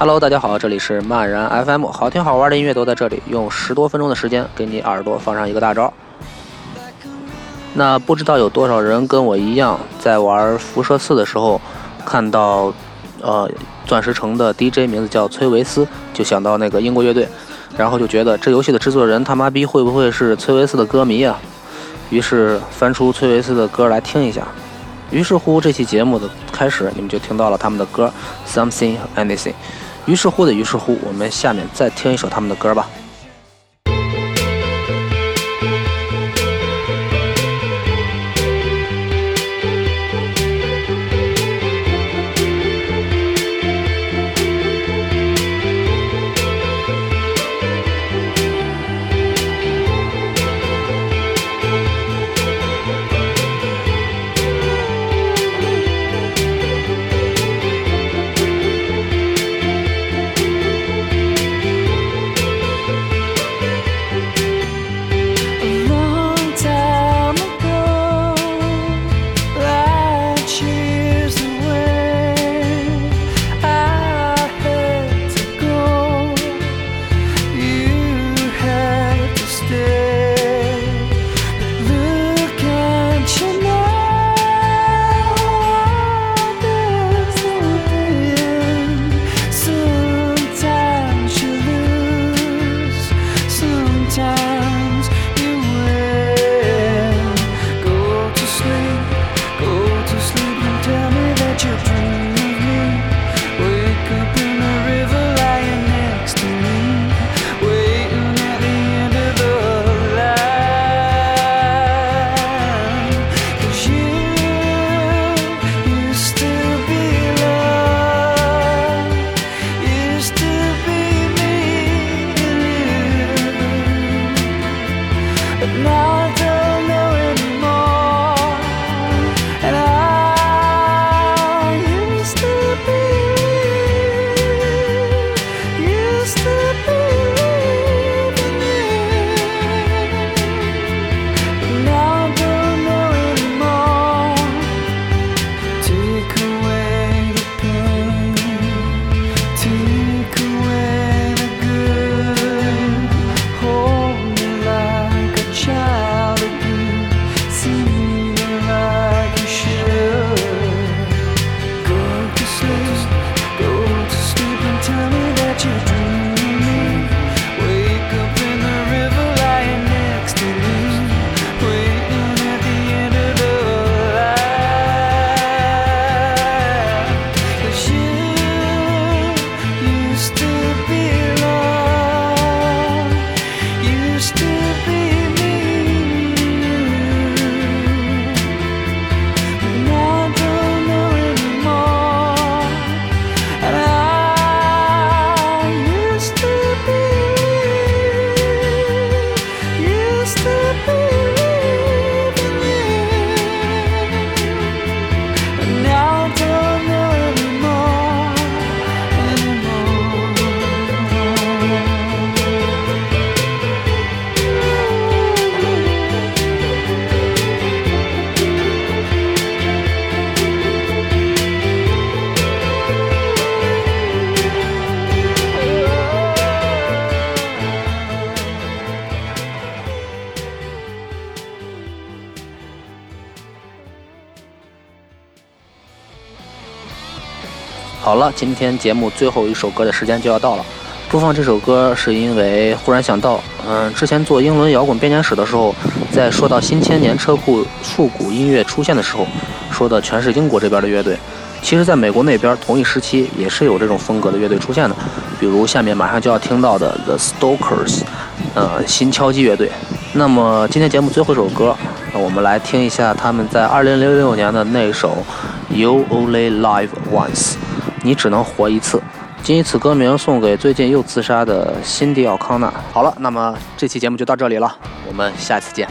Hello，大家好，这里是漫然 FM，好听好玩的音乐都在这里，用十多分钟的时间给你耳朵放上一个大招。那不知道有多少人跟我一样，在玩辐射四的时候，看到呃钻石城的 DJ 名字叫崔维斯，就想到那个英国乐队，然后就觉得这游戏的制作人他妈逼会不会是崔维斯的歌迷啊？于是翻出崔维斯的歌来听一下。于是乎，这期节目的开始，你们就听到了他们的歌《Something Anything》。于是乎的于是乎，我们下面再听一首他们的歌吧。But now 好了，今天节目最后一首歌的时间就要到了。播放这首歌是因为忽然想到，嗯，之前做英伦摇滚编年史的时候，在说到新千年车库复古音乐出现的时候，说的全是英国这边的乐队。其实，在美国那边同一时期也是有这种风格的乐队出现的，比如下面马上就要听到的 The Stokers，呃，新敲击乐队。那么今天节目最后一首歌，我们来听一下他们在2006年的那首 You Only Live Once。你只能活一次，谨以此歌名送给最近又自杀的辛迪奥康纳。好了，那么这期节目就到这里了，我们下次见。